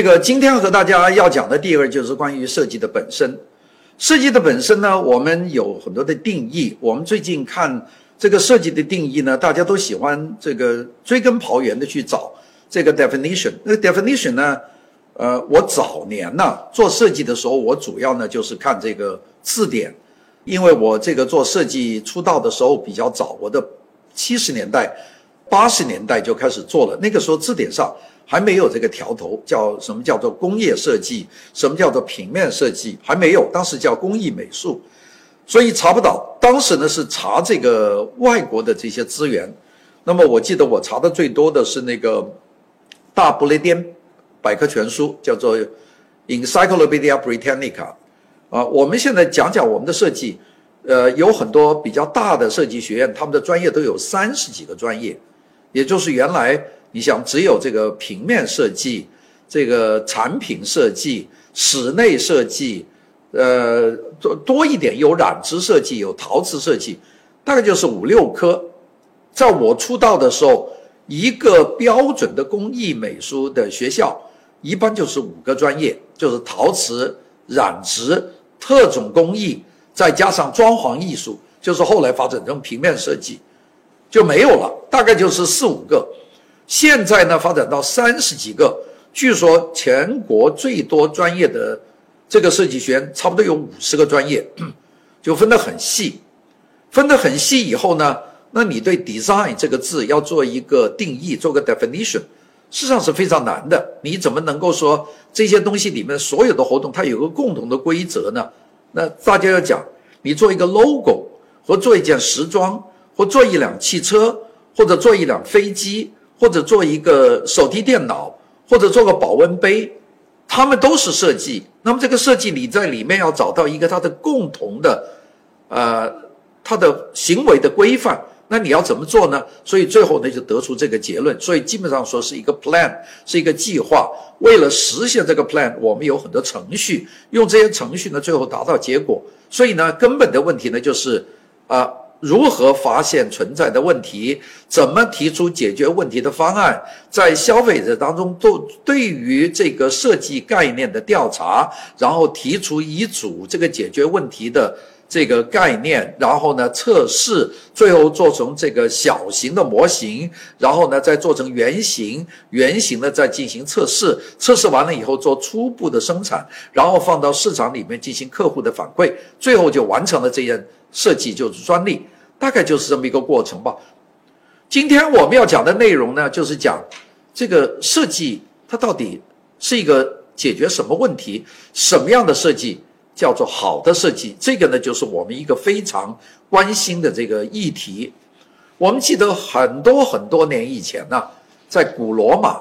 这个今天和大家要讲的第二就是关于设计的本身。设计的本身呢，我们有很多的定义。我们最近看这个设计的定义呢，大家都喜欢这个追根刨源的去找这个 definition。那个 definition 呢，呃，我早年呢做设计的时候，我主要呢就是看这个字典，因为我这个做设计出道的时候比较早，我的七十年代、八十年代就开始做了。那个时候字典上。还没有这个条头，叫什么叫做工业设计，什么叫做平面设计，还没有。当时叫工艺美术，所以查不到。当时呢是查这个外国的这些资源。那么我记得我查的最多的是那个大不列颠百科全书，叫做 Encyclopedia Britannica。啊，我们现在讲讲我们的设计，呃，有很多比较大的设计学院，他们的专业都有三十几个专业，也就是原来。你想，只有这个平面设计、这个产品设计、室内设计，呃，多多一点有染织设计、有陶瓷设计，大概就是五六科。在我出道的时候，一个标准的工艺美术的学校，一般就是五个专业，就是陶瓷、染织、特种工艺，再加上装潢艺术，就是后来发展成平面设计，就没有了，大概就是四五个。现在呢，发展到三十几个，据说全国最多专业的这个设计学院，差不多有五十个专业，就分得很细。分得很细以后呢，那你对 design 这个字要做一个定义，做个 definition，事实上是非常难的。你怎么能够说这些东西里面所有的活动它有个共同的规则呢？那大家要讲，你做一个 logo，或做一件时装，或做一辆汽车，或者做一辆飞机。或者做一个手提电脑，或者做个保温杯，他们都是设计。那么这个设计你在里面要找到一个它的共同的，呃，它的行为的规范。那你要怎么做呢？所以最后呢就得出这个结论。所以基本上说是一个 plan，是一个计划。为了实现这个 plan，我们有很多程序，用这些程序呢最后达到结果。所以呢根本的问题呢就是啊。如何发现存在的问题？怎么提出解决问题的方案？在消费者当中，都对于这个设计概念的调查，然后提出一组这个解决问题的这个概念，然后呢测试，最后做成这个小型的模型，然后呢再做成原型，原型呢再进行测试，测试完了以后做初步的生产，然后放到市场里面进行客户的反馈，最后就完成了这件。设计就是专利，大概就是这么一个过程吧。今天我们要讲的内容呢，就是讲这个设计它到底是一个解决什么问题，什么样的设计叫做好的设计？这个呢，就是我们一个非常关心的这个议题。我们记得很多很多年以前呢，在古罗马，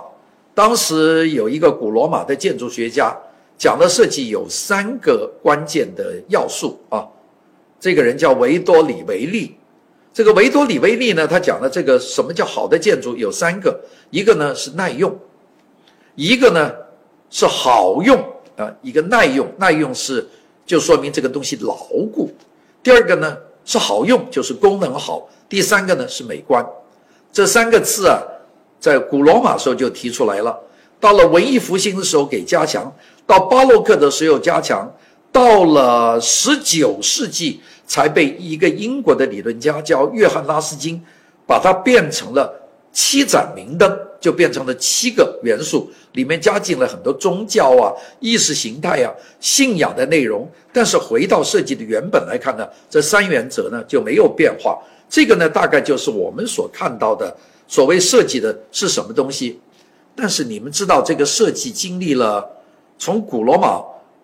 当时有一个古罗马的建筑学家讲的设计有三个关键的要素啊。这个人叫维多里维利，这个维多里维利呢，他讲的这个什么叫好的建筑有三个，一个呢是耐用，一个呢是好用啊，一个耐用，耐用是就说明这个东西牢固，第二个呢是好用，就是功能好，第三个呢是美观，这三个字啊，在古罗马时候就提出来了，到了文艺复兴的时候给加强，到巴洛克的时候加强。到了十九世纪，才被一个英国的理论家叫约翰拉斯金，把它变成了七盏明灯，就变成了七个元素，里面加进了很多宗教啊、意识形态啊、信仰的内容。但是回到设计的原本来看呢，这三原则呢就没有变化。这个呢，大概就是我们所看到的所谓设计的是什么东西。但是你们知道，这个设计经历了从古罗马。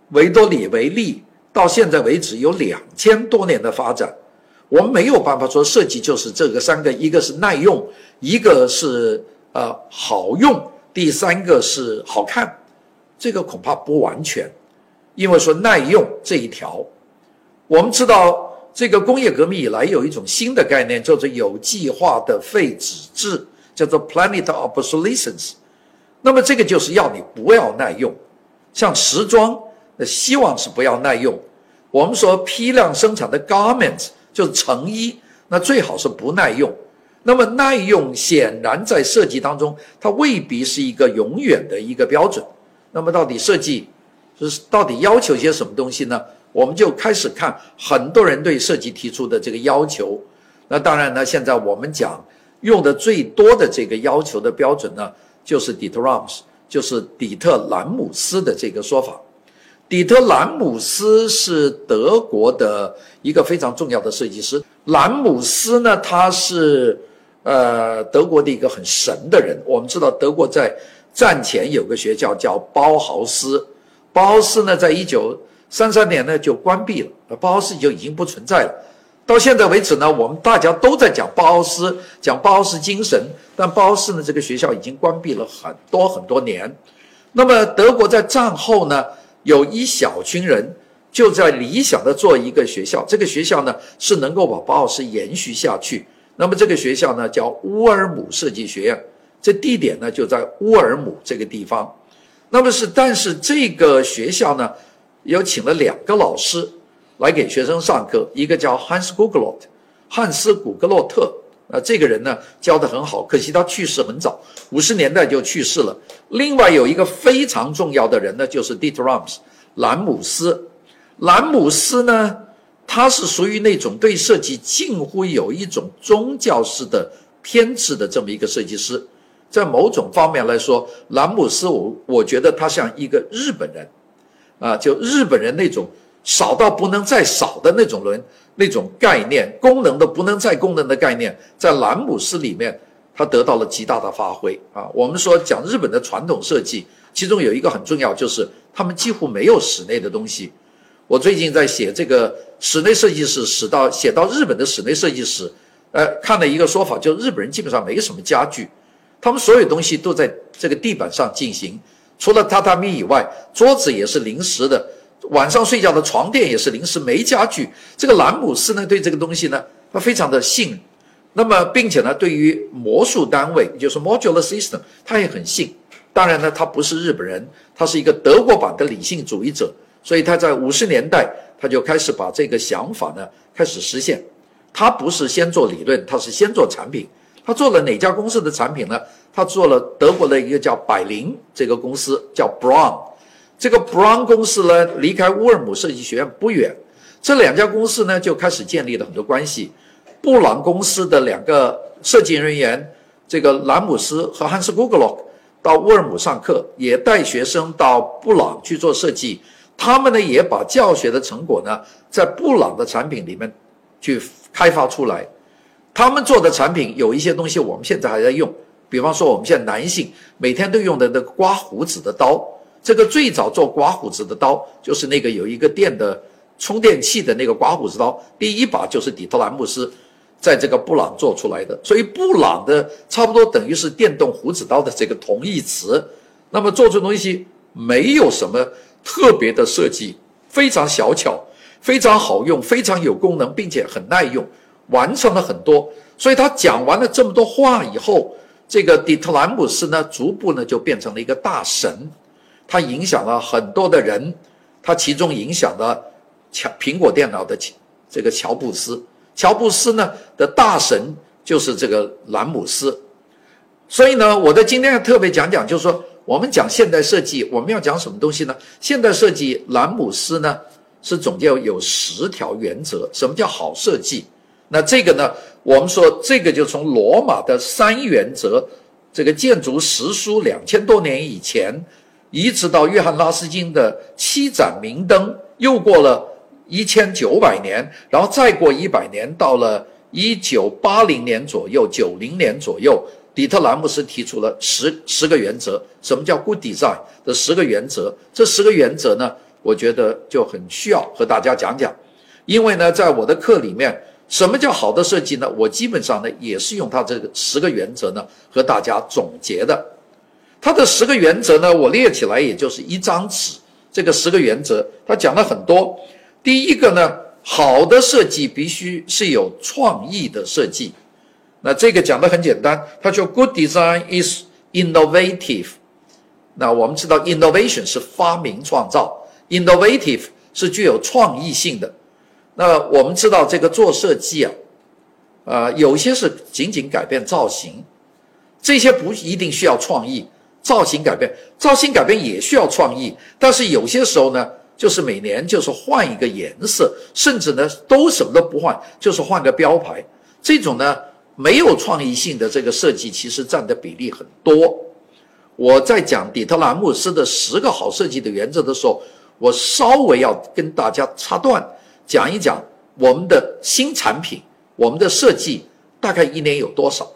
维多里维利到现在为止有两千多年的发展，我们没有办法说设计就是这个三个，一个是耐用，一个是呃好用，第三个是好看，这个恐怕不完全，因为说耐用这一条，我们知道这个工业革命以来有一种新的概念叫做有计划的废纸质，叫做 Planet obsolescence，那么这个就是要你不要耐用，像时装。那希望是不要耐用。我们说批量生产的 garments 就是成衣，那最好是不耐用。那么耐用显然在设计当中，它未必是一个永远的一个标准。那么到底设计是到底要求些什么东西呢？我们就开始看很多人对设计提出的这个要求。那当然呢，现在我们讲用的最多的这个要求的标准呢，就是底特 Rams，就是底特兰姆斯的这个说法。底特兰姆斯是德国的一个非常重要的设计师。兰姆斯呢，他是呃德国的一个很神的人。我们知道德国在战前有个学校叫包豪斯，包豪斯呢，在一九三三年呢就关闭了，包豪斯就已经不存在了。到现在为止呢，我们大家都在讲包豪斯，讲包豪斯精神，但包豪斯呢这个学校已经关闭了很多很多年。那么德国在战后呢？有一小群人就在理想的做一个学校，这个学校呢是能够把包豪斯延续下去。那么这个学校呢叫乌尔姆设计学院，这地点呢就在乌尔姆这个地方。那么是，但是这个学校呢，有请了两个老师来给学生上课，一个叫汉斯·古格洛特，汉斯·古格洛特。啊，这个人呢教的很好，可惜他去世很早，五十年代就去世了。另外有一个非常重要的人呢，就是 Dieter Rams 兰姆斯。兰姆斯呢，他是属于那种对设计近乎有一种宗教式的偏执的这么一个设计师。在某种方面来说，兰姆斯我我觉得他像一个日本人，啊，就日本人那种少到不能再少的那种人。那种概念，功能的不能再功能的概念，在兰姆斯里面，它得到了极大的发挥啊。我们说讲日本的传统设计，其中有一个很重要，就是他们几乎没有室内的东西。我最近在写这个室内设计史，写到写到日本的室内设计史，呃，看了一个说法，就日本人基本上没什么家具，他们所有东西都在这个地板上进行，除了榻榻米以外，桌子也是临时的。晚上睡觉的床垫也是临时没家具。这个兰姆斯呢，对这个东西呢，他非常的信。那么，并且呢，对于魔术单位，也就是 modular system，他也很信。当然呢，他不是日本人，他是一个德国版的理性主义者。所以他在五十年代，他就开始把这个想法呢开始实现。他不是先做理论，他是先做产品。他做了哪家公司的产品呢？他做了德国的一个叫百灵这个公司，叫 Brown。这个 Brown 公司呢，离开乌尔姆设计学院不远，这两家公司呢就开始建立了很多关系。布朗公司的两个设计人员，这个兰姆斯和汉斯·古格洛到乌尔姆上课，也带学生到布朗去做设计。他们呢也把教学的成果呢，在布朗的产品里面去开发出来。他们做的产品有一些东西我们现在还在用，比方说我们现在男性每天都用的那个刮胡子的刀。这个最早做刮胡子的刀，就是那个有一个电的充电器的那个刮胡子刀，第一把就是底特兰姆斯在这个布朗做出来的，所以布朗的差不多等于是电动胡子刀的这个同义词。那么做出东西没有什么特别的设计，非常小巧，非常好用，非常有功能，并且很耐用，完成了很多。所以他讲完了这么多话以后，这个底特兰姆斯呢，逐步呢就变成了一个大神。它影响了很多的人，它其中影响了乔苹果电脑的这个乔布斯。乔布斯呢的大神就是这个兰姆斯。所以呢，我在今天要特别讲讲，就是说我们讲现代设计，我们要讲什么东西呢？现代设计，兰姆斯呢是总结有十条原则。什么叫好设计？那这个呢，我们说这个就从罗马的三原则，这个建筑实书两千多年以前。一直到约翰拉斯金的七盏明灯，又过了一千九百年，然后再过一百年，到了一九八零年左右，九零年左右，底特兰姆斯提出了十十个原则。什么叫 good design 的十个原则？这十个原则呢，我觉得就很需要和大家讲讲，因为呢，在我的课里面，什么叫好的设计呢？我基本上呢，也是用它这个十个原则呢，和大家总结的。它的十个原则呢，我列起来也就是一张纸。这个十个原则，它讲了很多。第一个呢，好的设计必须是有创意的设计。那这个讲的很简单，它说 Good design is innovative。那我们知道，innovation 是发明创造，innovative 是具有创意性的。那我们知道，这个做设计啊，啊，有些是仅仅改变造型，这些不一定需要创意。造型改变，造型改变也需要创意，但是有些时候呢，就是每年就是换一个颜色，甚至呢都什么都不换，就是换个标牌。这种呢没有创意性的这个设计，其实占的比例很多。我在讲底特兰姆斯的十个好设计的原则的时候，我稍微要跟大家插段讲一讲我们的新产品，我们的设计大概一年有多少？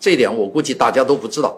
这点我估计大家都不知道。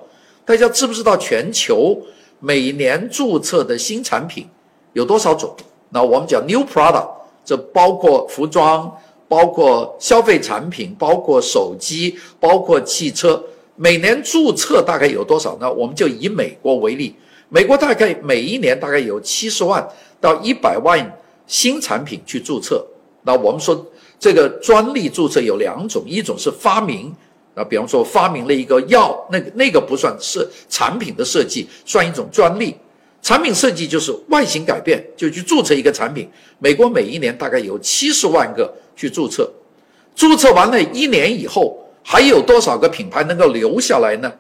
大家知不知道全球每年注册的新产品有多少种？那我们讲 new product，这包括服装，包括消费产品，包括手机，包括汽车。每年注册大概有多少呢？我们就以美国为例，美国大概每一年大概有七十万到一百万新产品去注册。那我们说这个专利注册有两种，一种是发明，啊，比方说发明了一个药，那个那个不算是产品的设计，算一种专利。产品设计就是外形改变，就去注册一个产品。美国每一年大概有七十万个去注册，注册完了一年以后。还有多少个品牌能够留下来呢？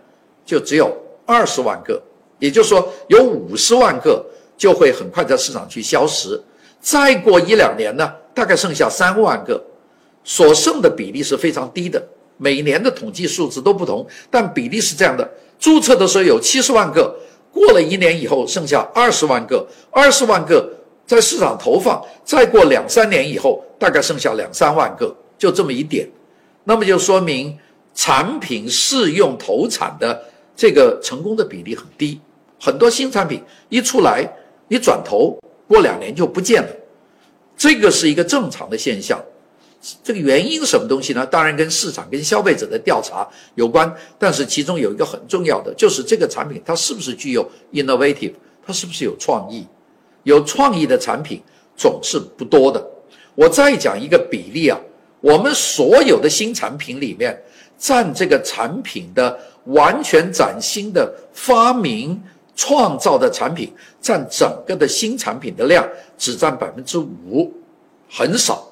就只有二十万个，也就是说有五十万个就会很快在市场去消失。再过一两年呢，大概剩下三万个，所剩的比例是非常低的。每年的统计数字都不同，但比例是这样的：注册的时候有七十万个，过了一年以后剩下二十万个，二十万个在市场投放，再过两三年以后大概剩下两三万个，就这么一点。那么就说明产品试用投产的这个成功的比例很低，很多新产品一出来，你转头过两年就不见了，这个是一个正常的现象。这个原因什么东西呢？当然跟市场、跟消费者的调查有关，但是其中有一个很重要的，就是这个产品它是不是具有 innovative，它是不是有创意？有创意的产品总是不多的。我再讲一个比例啊。我们所有的新产品里面，占这个产品的完全崭新的发明创造的产品，占整个的新产品的量只占百分之五，很少。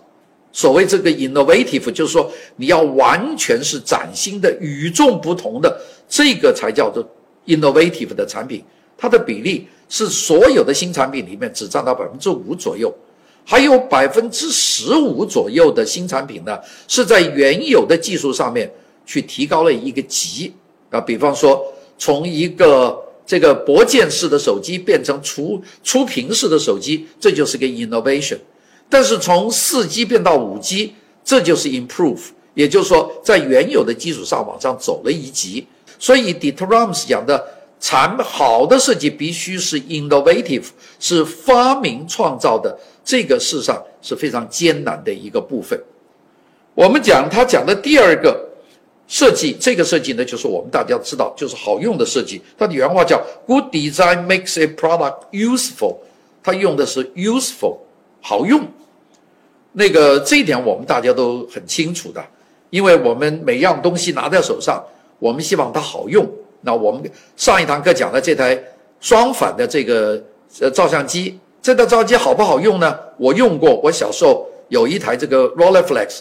所谓这个 innovative，就是说你要完全是崭新的、与众不同的，这个才叫做 innovative 的产品。它的比例是所有的新产品里面只占到百分之五左右。还有百分之十五左右的新产品呢，是在原有的技术上面去提高了一个级啊，比方说从一个这个薄键式的手机变成触触屏式的手机，这就是个 innovation。但是从四 G 变到五 G，这就是 improve，也就是说在原有的基础上往上走了一级。所以 d e t r a m s 讲的产好的设计必须是 innovative，是发明创造的。这个事实上是非常艰难的一个部分。我们讲他讲的第二个设计，这个设计呢，就是我们大家知道，就是好用的设计。他的原话叫 “Good design makes a product useful”，他用的是 “useful”，好用。那个这一点我们大家都很清楚的，因为我们每样东西拿在手上，我们希望它好用。那我们上一堂课讲的这台双反的这个呃照相机。这台照相机好不好用呢？我用过，我小时候有一台这个 Rolleiflex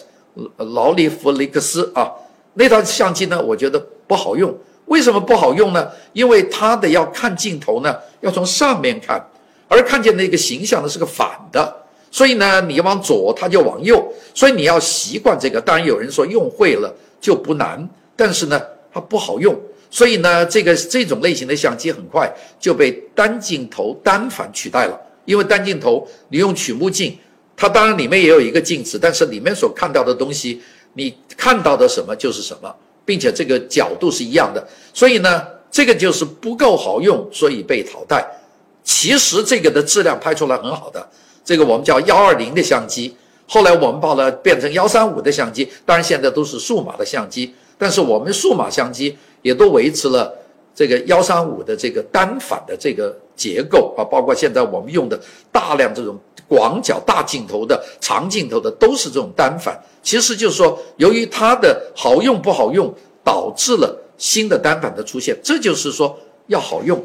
劳利弗雷克斯啊，那台相机呢，我觉得不好用。为什么不好用呢？因为它的要看镜头呢，要从上面看，而看见那个形象呢是个反的，所以呢，你往左它就往右，所以你要习惯这个。当然有人说用会了就不难，但是呢，它不好用。所以呢，这个这种类型的相机很快就被单镜头单反取代了。因为单镜头，你用曲目镜，它当然里面也有一个镜子，但是里面所看到的东西，你看到的什么就是什么，并且这个角度是一样的，所以呢，这个就是不够好用，所以被淘汰。其实这个的质量拍出来很好的，这个我们叫幺二零的相机，后来我们把它变成幺三五的相机，当然现在都是数码的相机，但是我们数码相机也都维持了。这个幺三五的这个单反的这个结构啊，包括现在我们用的大量这种广角大镜头的、长镜头的，都是这种单反。其实就是说，由于它的好用不好用，导致了新的单反的出现。这就是说，要好用，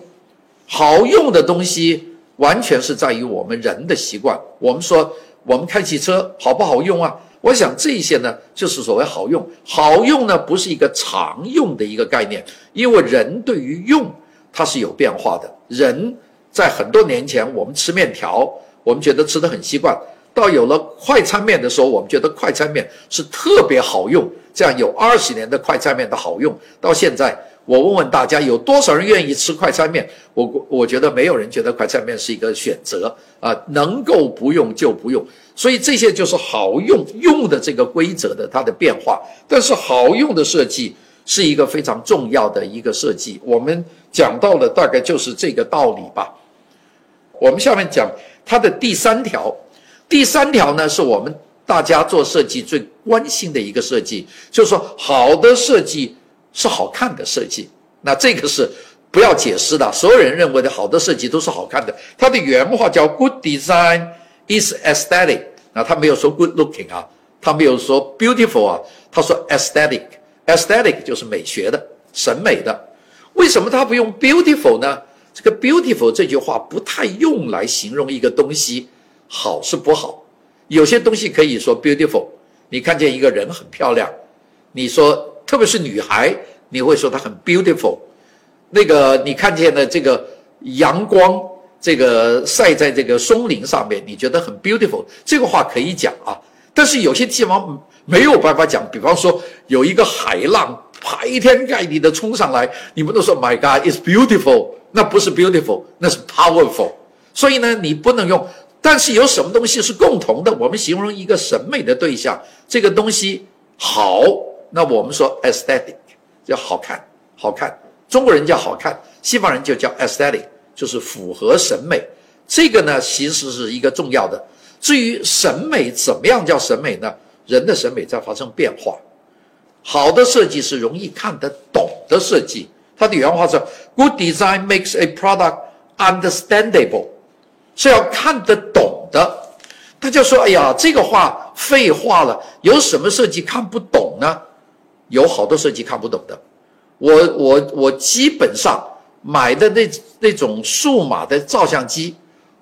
好用的东西完全是在于我们人的习惯。我们说，我们开汽车好不好用啊？我想这些呢，就是所谓好用。好用呢，不是一个常用的一个概念，因为人对于用，它是有变化的。人在很多年前，我们吃面条，我们觉得吃的很习惯；到有了快餐面的时候，我们觉得快餐面是特别好用。这样有二十年的快餐面的好用，到现在，我问问大家，有多少人愿意吃快餐面？我我觉得没有人觉得快餐面是一个选择啊，能够不用就不用。所以这些就是好用用的这个规则的它的变化。但是好用的设计是一个非常重要的一个设计。我们讲到了大概就是这个道理吧。我们下面讲它的第三条，第三条呢是我们。大家做设计最关心的一个设计，就是说好的设计是好看的设计。那这个是不要解释的，所有人认为的好的设计都是好看的。它的原话叫 “Good design is aesthetic”，那他没有说 “good looking” 啊，他没有说 “beautiful” 啊，他说 “aesthetic”，“aesthetic” 就是美学的、审美的。为什么他不用 “beautiful” 呢？这个 “beautiful” 这句话不太用来形容一个东西好是不好。有些东西可以说 beautiful，你看见一个人很漂亮，你说特别是女孩，你会说她很 beautiful。那个你看见的这个阳光，这个晒在这个松林上面，你觉得很 beautiful，这个话可以讲啊。但是有些地方没有办法讲，比方说有一个海浪排天盖地的冲上来，你们都说 my God is beautiful，那不是 beautiful，那是 powerful。所以呢，你不能用。但是有什么东西是共同的？我们形容一个审美的对象，这个东西好，那我们说 aesthetic 叫好看，好看。中国人叫好看，西方人就叫 aesthetic，就是符合审美。这个呢，其实是一个重要的。至于审美怎么样叫审美呢？人的审美在发生变化。好的设计是容易看得懂的设计。他的原话是：Good design makes a product understandable。是要看得懂的，大家说：“哎呀，这个话废话了，有什么设计看不懂呢？有好多设计看不懂的。我我我基本上买的那那种数码的照相机，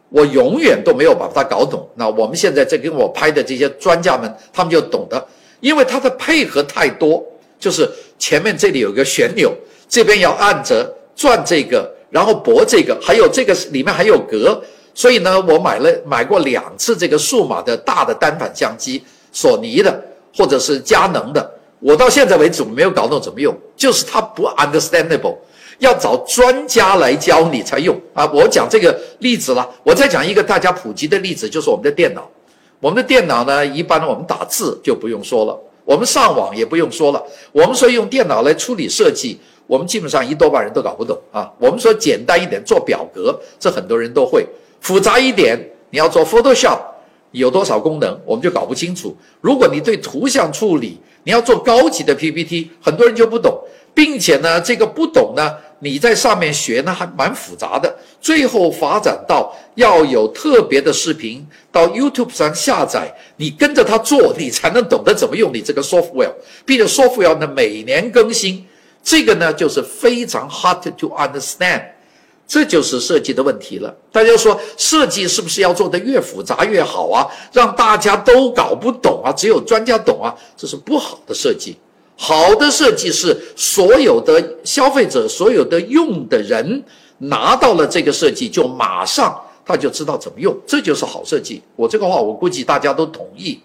我永远都没有把它搞懂。那我们现在在跟我拍的这些专家们，他们就懂得，因为它的配合太多，就是前面这里有个旋钮，这边要按着转这个，然后拨这个，还有这个里面还有格。”所以呢，我买了买过两次这个数码的大的单反相机，索尼的或者是佳能的。我到现在为止我没有搞懂怎么用，就是它不 understandable，要找专家来教你才用啊。我讲这个例子了，我再讲一个大家普及的例子，就是我们的电脑。我们的电脑呢，一般我们打字就不用说了，我们上网也不用说了。我们说用电脑来处理设计，我们基本上一多半人都搞不懂啊。我们说简单一点做表格，这很多人都会。复杂一点，你要做 Photoshop，有多少功能，我们就搞不清楚。如果你对图像处理，你要做高级的 PPT，很多人就不懂，并且呢，这个不懂呢，你在上面学呢还蛮复杂的。最后发展到要有特别的视频到 YouTube 上下载，你跟着他做，你才能懂得怎么用你这个 software，并且 software 呢每年更新，这个呢就是非常 hard to understand。这就是设计的问题了。大家说设计是不是要做得越复杂越好啊？让大家都搞不懂啊？只有专家懂啊？这是不好的设计。好的设计是所有的消费者、所有的用的人拿到了这个设计，就马上他就知道怎么用，这就是好设计。我这个话我估计大家都同意。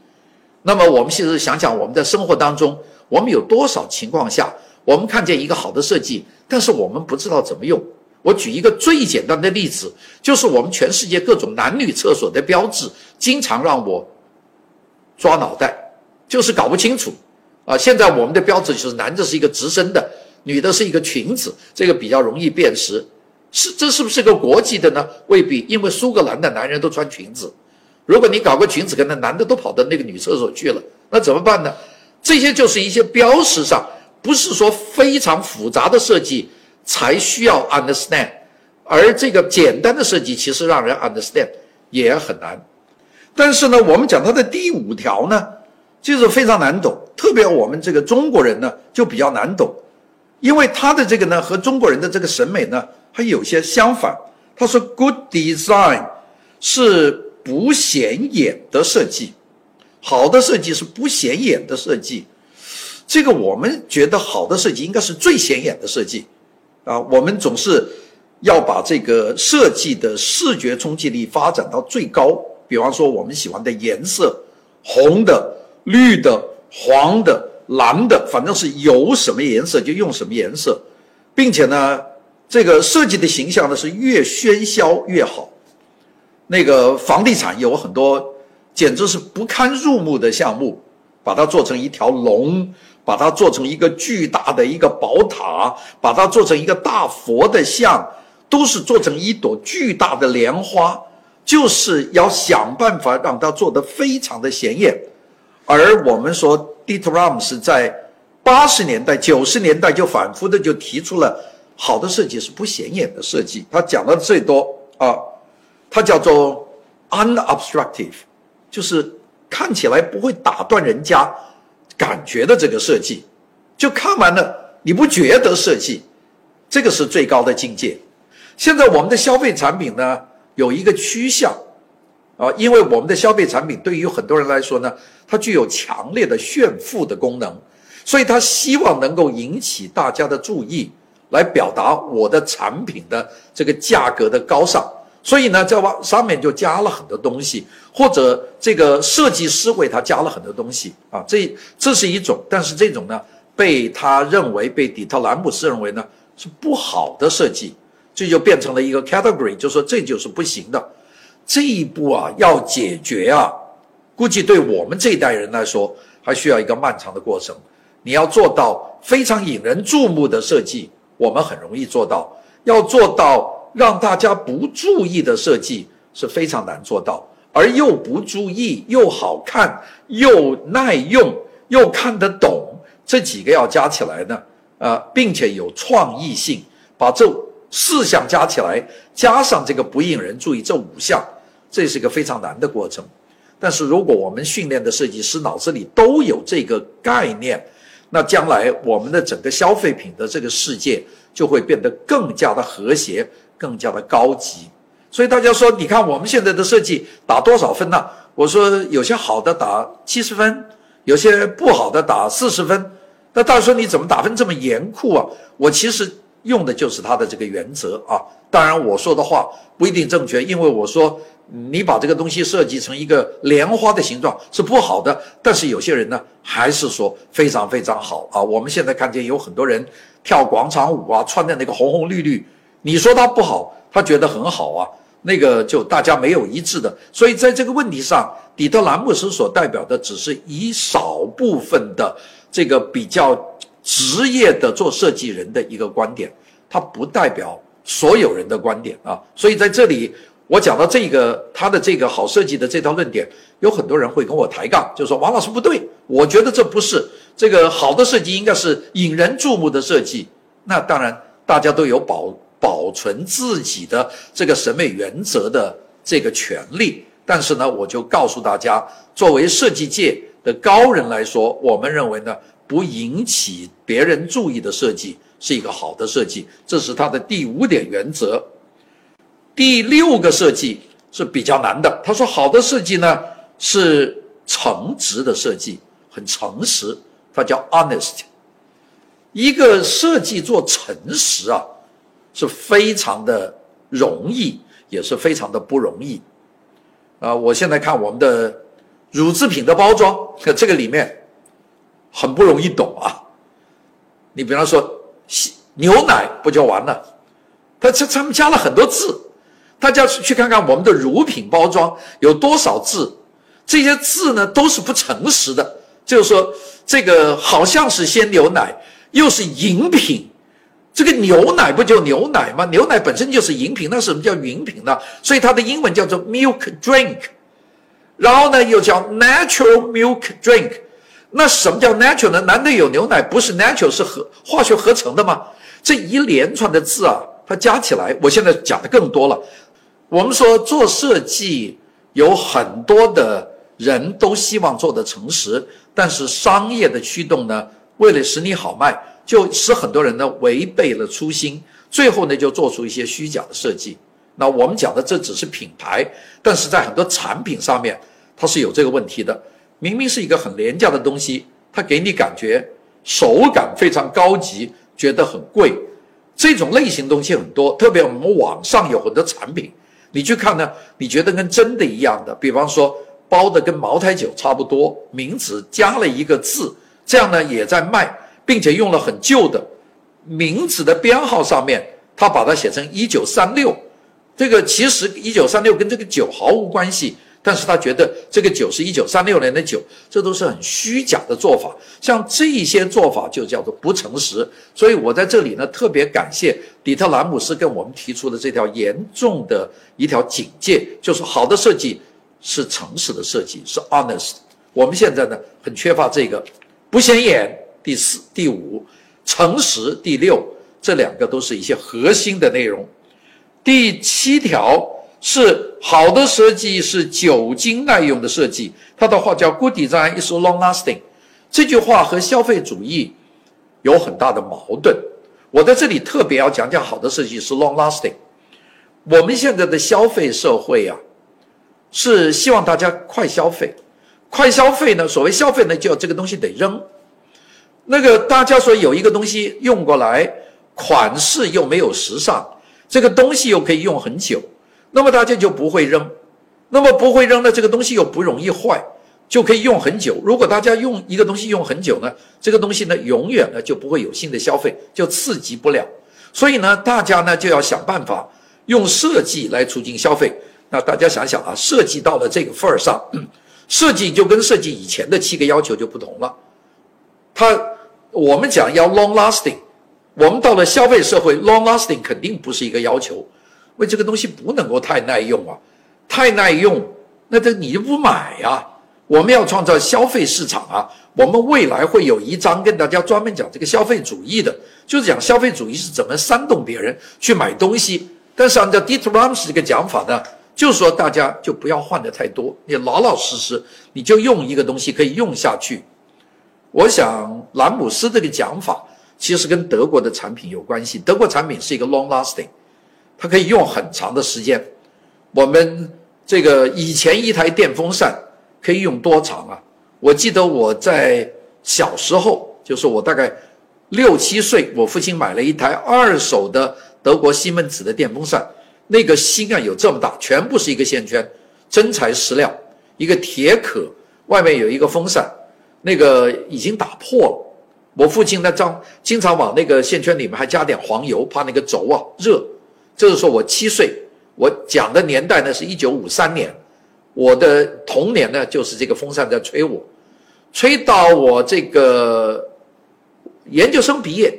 那么我们现在想想，我们在生活当中，我们有多少情况下，我们看见一个好的设计，但是我们不知道怎么用？我举一个最简单的例子，就是我们全世界各种男女厕所的标志，经常让我抓脑袋，就是搞不清楚。啊，现在我们的标志就是男的是一个直身的，女的是一个裙子，这个比较容易辨识。是，这是不是个国际的呢？未必，因为苏格兰的男人都穿裙子。如果你搞个裙子，可能男的都跑到那个女厕所去了，那怎么办呢？这些就是一些标识上，不是说非常复杂的设计。才需要 understand，而这个简单的设计其实让人 understand 也很难。但是呢，我们讲它的第五条呢，就是非常难懂，特别我们这个中国人呢就比较难懂，因为他的这个呢和中国人的这个审美呢还有些相反。他说，good design 是不显眼的设计，好的设计是不显眼的设计。这个我们觉得好的设计应该是最显眼的设计。啊，我们总是要把这个设计的视觉冲击力发展到最高。比方说，我们喜欢的颜色，红的、绿的、黄的、蓝的，反正是有什么颜色就用什么颜色，并且呢，这个设计的形象呢是越喧嚣越好。那个房地产有很多简直是不堪入目的项目，把它做成一条龙，把它做成一个巨大的一个宝塔，把它做成一个大佛的像，都是做成一朵巨大的莲花，就是要想办法让它做得非常的显眼。而我们说，Dieter Rams 在八十年代、九十年代就反复的就提出了，好的设计是不显眼的设计。他讲的最多啊。它叫做 unobstructive，就是看起来不会打断人家感觉的这个设计，就看完了你不觉得设计，这个是最高的境界。现在我们的消费产品呢有一个趋向啊，因为我们的消费产品对于很多人来说呢，它具有强烈的炫富的功能，所以他希望能够引起大家的注意，来表达我的产品的这个价格的高尚。所以呢，在往上面就加了很多东西，或者这个设计师为他加了很多东西啊，这这是一种，但是这种呢，被他认为被底特兰姆斯认为呢是不好的设计，这就变成了一个 category，就说这就是不行的。这一步啊，要解决啊，估计对我们这一代人来说，还需要一个漫长的过程。你要做到非常引人注目的设计，我们很容易做到；要做到。让大家不注意的设计是非常难做到，而又不注意又好看又耐用又看得懂，这几个要加起来呢，呃，并且有创意性，把这四项加起来，加上这个不引人注意这五项，这是一个非常难的过程。但是如果我们训练的设计师脑子里都有这个概念，那将来我们的整个消费品的这个世界就会变得更加的和谐。更加的高级，所以大家说，你看我们现在的设计打多少分呢？我说有些好的打七十分，有些不好的打四十分。那大家说你怎么打分这么严酷啊？我其实用的就是它的这个原则啊。当然我说的话不一定正确，因为我说你把这个东西设计成一个莲花的形状是不好的。但是有些人呢还是说非常非常好啊。我们现在看见有很多人跳广场舞啊，穿的那个红红绿绿。你说他不好，他觉得很好啊，那个就大家没有一致的，所以在这个问题上，底特兰姆斯所代表的只是一少部分的这个比较职业的做设计人的一个观点，他不代表所有人的观点啊。所以在这里，我讲到这个他的这个好设计的这套论点，有很多人会跟我抬杠，就说王老师不对，我觉得这不是这个好的设计，应该是引人注目的设计。那当然，大家都有保。保存自己的这个审美原则的这个权利，但是呢，我就告诉大家，作为设计界的高人来说，我们认为呢，不引起别人注意的设计是一个好的设计，这是他的第五点原则。第六个设计是比较难的，他说好的设计呢是诚实的设计，很诚实，它叫 honest。一个设计做诚实啊。是非常的容易，也是非常的不容易，啊！我现在看我们的乳制品的包装，这个里面很不容易懂啊。你比方说牛奶不就完了？他这他们加了很多字，大家去看看我们的乳品包装有多少字，这些字呢都是不诚实的，就是说这个好像是鲜牛奶，又是饮品。这个牛奶不就牛奶吗？牛奶本身就是饮品，那什么叫饮品呢？所以它的英文叫做 milk drink，然后呢又叫 natural milk drink。那什么叫 natural 呢？难道有牛奶不是 natural 是合化学合成的吗？这一连串的字啊，它加起来，我现在讲的更多了。我们说做设计有很多的人都希望做的诚实，但是商业的驱动呢，为了使你好卖。就使很多人呢违背了初心，最后呢就做出一些虚假的设计。那我们讲的这只是品牌，但是在很多产品上面，它是有这个问题的。明明是一个很廉价的东西，它给你感觉手感非常高级，觉得很贵。这种类型东西很多，特别我们网上有很多产品，你去看呢，你觉得跟真的一样的，比方说包的跟茅台酒差不多，名字加了一个字，这样呢也在卖，并且用了很旧的名字的编号上面，他把它写成一九三六，这个其实一九三六跟这个酒毫无关系。但是他觉得这个酒是一九三六年的酒，这都是很虚假的做法。像这些做法就叫做不诚实。所以我在这里呢特别感谢底特兰姆斯跟我们提出的这条严重的一条警戒，就是好的设计是诚实的设计，是 honest。我们现在呢很缺乏这个，不显眼。第四、第五，诚实。第六，这两个都是一些核心的内容。第七条。是好的设计是久经耐用的设计。他的话叫 “Good design is long lasting”，这句话和消费主义有很大的矛盾。我在这里特别要讲讲好的设计是 long lasting。我们现在的消费社会啊，是希望大家快消费，快消费呢，所谓消费呢，就要这个东西得扔。那个大家说有一个东西用过来，款式又没有时尚，这个东西又可以用很久。那么大家就不会扔，那么不会扔的这个东西又不容易坏，就可以用很久。如果大家用一个东西用很久呢，这个东西呢永远呢就不会有新的消费，就刺激不了。所以呢，大家呢就要想办法用设计来促进消费。那大家想想啊，设计到了这个份儿上，设计就跟设计以前的七个要求就不同了。它我们讲要 long lasting，我们到了消费社会，long lasting 肯定不是一个要求。因为这个东西不能够太耐用啊，太耐用，那这你就不买呀。我们要创造消费市场啊，我们未来会有一章跟大家专门讲这个消费主义的，就是讲消费主义是怎么煽动别人去买东西。但是按照 Dieter Rams 这个讲法呢，就是说大家就不要换的太多，你老老实实你就用一个东西可以用下去。我想兰姆斯这个讲法其实跟德国的产品有关系，德国产品是一个 long lasting。它可以用很长的时间。我们这个以前一台电风扇可以用多长啊？我记得我在小时候，就是我大概六七岁，我父亲买了一台二手的德国西门子的电风扇，那个芯啊有这么大，全部是一个线圈，真材实料，一个铁壳，外面有一个风扇，那个已经打破了。我父亲那张经常往那个线圈里面还加点黄油，怕那个轴啊热。这是说我七岁，我讲的年代呢是一九五三年，我的童年呢就是这个风扇在吹我，吹到我这个研究生毕业，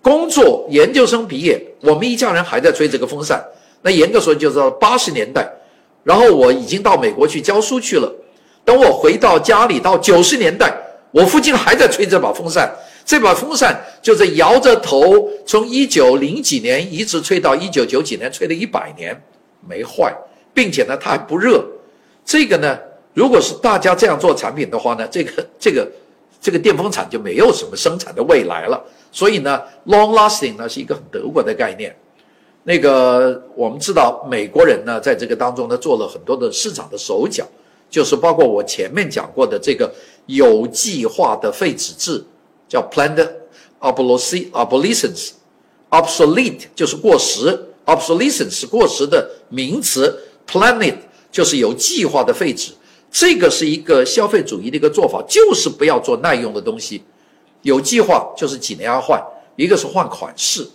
工作研究生毕业，我们一家人还在吹这个风扇。那严格说就是八十年代，然后我已经到美国去教书去了。等我回到家里到九十年代，我父亲还在吹这把风扇。这把风扇就是摇着头，从一九零几年一直吹到一九九几年，吹了一百年没坏，并且呢它还不热。这个呢，如果是大家这样做产品的话呢，这个这个这个电风扇就没有什么生产的未来了。所以呢，long lasting 呢是一个很德国的概念。那个我们知道美国人呢在这个当中呢做了很多的市场的手脚，就是包括我前面讲过的这个有计划的废纸制。叫 planned obsolescence，obsolete 就是过时，obsolescence 是过时的名词，planned 就是有计划的废纸。这个是一个消费主义的一个做法，就是不要做耐用的东西。有计划就是几年要换，一个是换款式。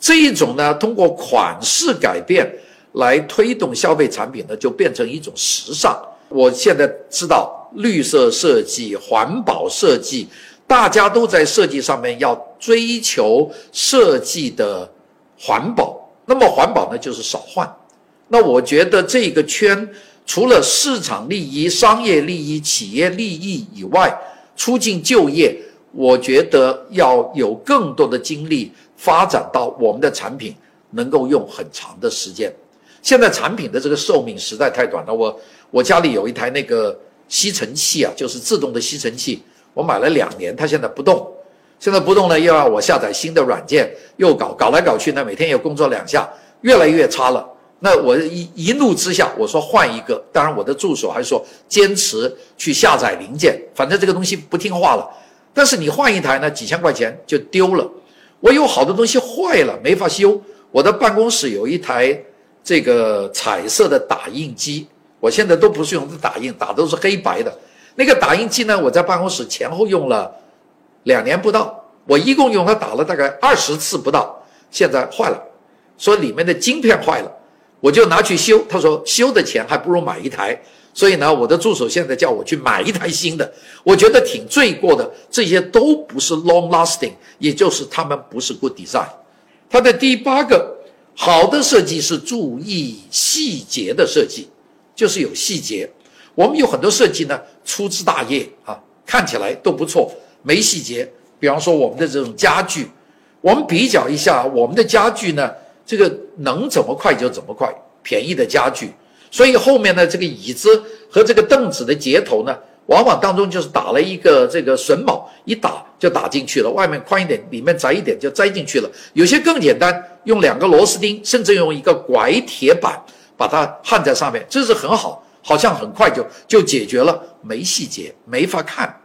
这一种呢，通过款式改变来推动消费产品呢，就变成一种时尚。我现在知道绿色设计、环保设计。大家都在设计上面要追求设计的环保，那么环保呢就是少换。那我觉得这个圈除了市场利益、商业利益、企业利益以外，促进就业，我觉得要有更多的精力发展到我们的产品能够用很长的时间。现在产品的这个寿命实在太短了。我我家里有一台那个吸尘器啊，就是自动的吸尘器。我买了两年，它现在不动，现在不动呢，又要我下载新的软件，又搞搞来搞去呢，每天又工作两下，越来越差了。那我一一怒之下，我说换一个。当然，我的助手还说坚持去下载零件，反正这个东西不听话了。但是你换一台呢，几千块钱就丢了。我有好多东西坏了没法修。我的办公室有一台这个彩色的打印机，我现在都不是用的打印，打都是黑白的。那个打印机呢，我在办公室前后用了两年不到，我一共用它打了大概二十次不到，现在坏了，说里面的晶片坏了，我就拿去修。他说修的钱还不如买一台。所以呢，我的助手现在叫我去买一台新的，我觉得挺罪过的。这些都不是 long lasting，也就是他们不是 good design。它的第八个好的设计是注意细节的设计，就是有细节。我们有很多设计呢粗枝大叶啊，看起来都不错，没细节。比方说我们的这种家具，我们比较一下我们的家具呢，这个能怎么快就怎么快，便宜的家具。所以后面呢，这个椅子和这个凳子的接头呢，往往当中就是打了一个这个榫卯，一打就打进去了。外面宽一点，里面窄一点就栽进去了。有些更简单，用两个螺丝钉，甚至用一个拐铁板把它焊在上面，这是很好，好像很快就就解决了。没细节，没法看。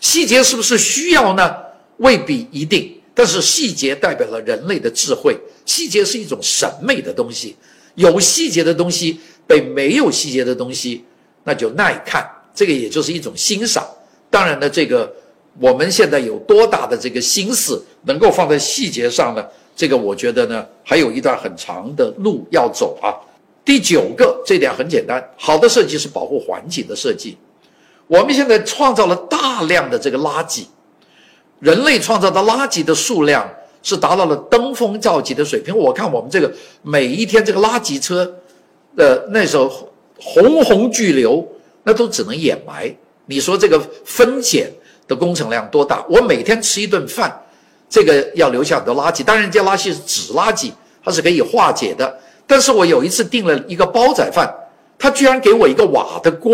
细节是不是需要呢？未必一定。但是细节代表了人类的智慧，细节是一种审美的东西，有细节的东西。被没有细节的东西，那就耐看，这个也就是一种欣赏。当然呢，这个我们现在有多大的这个心思能够放在细节上呢？这个我觉得呢，还有一段很长的路要走啊。第九个，这点很简单，好的设计是保护环境的设计。我们现在创造了大量的这个垃圾，人类创造的垃圾的数量是达到了登峰造极的水平。我看我们这个每一天这个垃圾车。的那时候洪洪巨流，那都只能掩埋。你说这个分拣的工程量多大？我每天吃一顿饭，这个要留下很多垃圾。当然，这垃圾是纸垃圾，它是可以化解的。但是我有一次订了一个煲仔饭，他居然给我一个瓦的锅，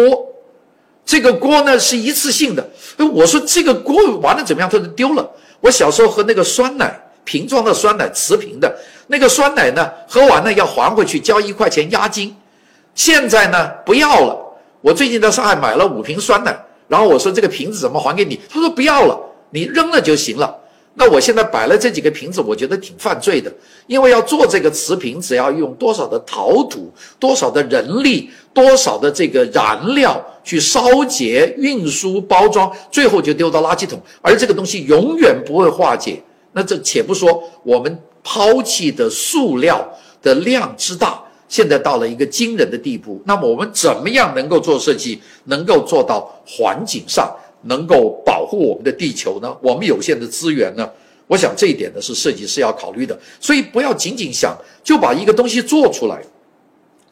这个锅呢是一次性的。我说这个锅完了怎么样？他说丢了。我小时候喝那个酸奶，瓶装的酸奶，瓷瓶的。那个酸奶呢？喝完了要还回去，交一块钱押金。现在呢，不要了。我最近在上海买了五瓶酸奶，然后我说这个瓶子怎么还给你？他说不要了，你扔了就行了。那我现在摆了这几个瓶子，我觉得挺犯罪的，因为要做这个瓷瓶，子，要用多少的陶土，多少的人力，多少的这个燃料去烧结、运输、包装，最后就丢到垃圾桶，而这个东西永远不会化解。那这且不说我们。抛弃的塑料的量之大，现在到了一个惊人的地步。那么我们怎么样能够做设计，能够做到环境上能够保护我们的地球呢？我们有限的资源呢？我想这一点呢是设计师要考虑的。所以不要仅仅想就把一个东西做出来，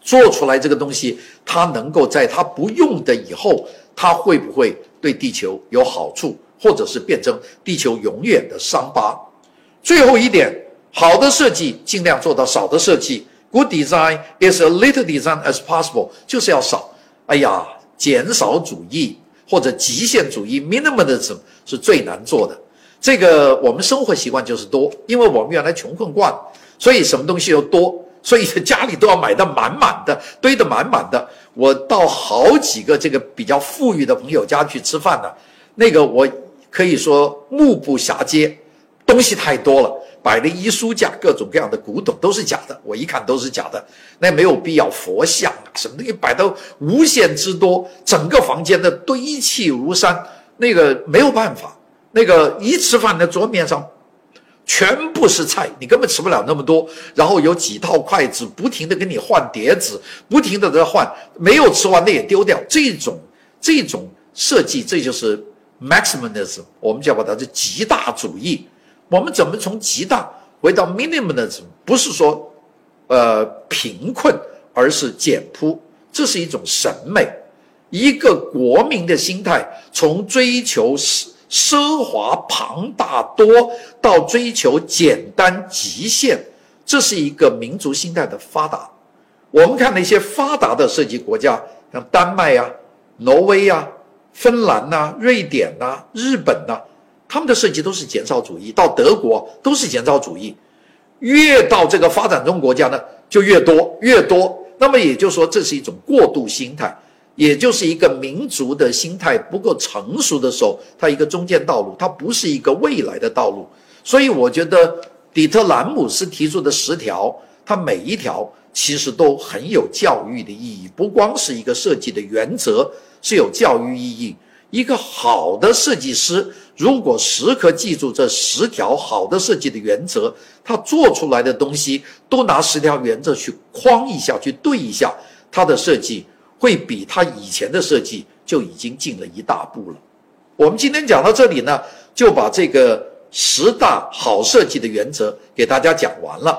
做出来这个东西它能够在它不用的以后，它会不会对地球有好处，或者是变成地球永远的伤疤？最后一点。好的设计尽量做到少的设计。Good design is a little design as possible，就是要少。哎呀，减少主义或者极限主义 （minimalism） 是最难做的。这个我们生活习惯就是多，因为我们原来穷困惯，所以什么东西又多，所以家里都要买的满满的，堆得满满的。我到好几个这个比较富裕的朋友家去吃饭呢，那个我可以说目不暇接，东西太多了。摆的一书架，各种各样的古董都是假的，我一看都是假的，那没有必要。佛像啊，什么东西摆的无限之多，整个房间的堆砌如山，那个没有办法。那个一吃饭的桌面上全部是菜，你根本吃不了那么多。然后有几套筷子，不停的给你换碟子，不停的在换，没有吃完的也丢掉。这种这种设计，这就是 maximalism，我们叫把它是极大主义。我们怎么从极大回到 minimalism？不是说，呃，贫困，而是简朴。这是一种审美，一个国民的心态，从追求奢奢华庞大多到追求简单极限，这是一个民族心态的发达。我们看那些发达的设计国家，像丹麦呀、挪威呀、芬兰呐、瑞典呐、日本呐。他们的设计都是减少主义，到德国都是减少主义，越到这个发展中国家呢就越多越多。那么也就是说，这是一种过渡心态，也就是一个民族的心态不够成熟的时候，它一个中间道路，它不是一个未来的道路。所以我觉得底特兰姆斯提出的十条，它每一条其实都很有教育的意义，不光是一个设计的原则是有教育意义。一个好的设计师，如果时刻记住这十条好的设计的原则，他做出来的东西都拿十条原则去框一下，去对一下，他的设计会比他以前的设计就已经进了一大步了。我们今天讲到这里呢，就把这个十大好设计的原则给大家讲完了。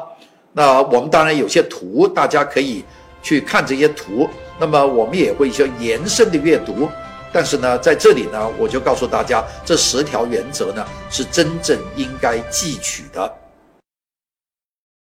那我们当然有些图，大家可以去看这些图。那么我们也会一些延伸的阅读。但是呢，在这里呢，我就告诉大家，这十条原则呢是真正应该记取的。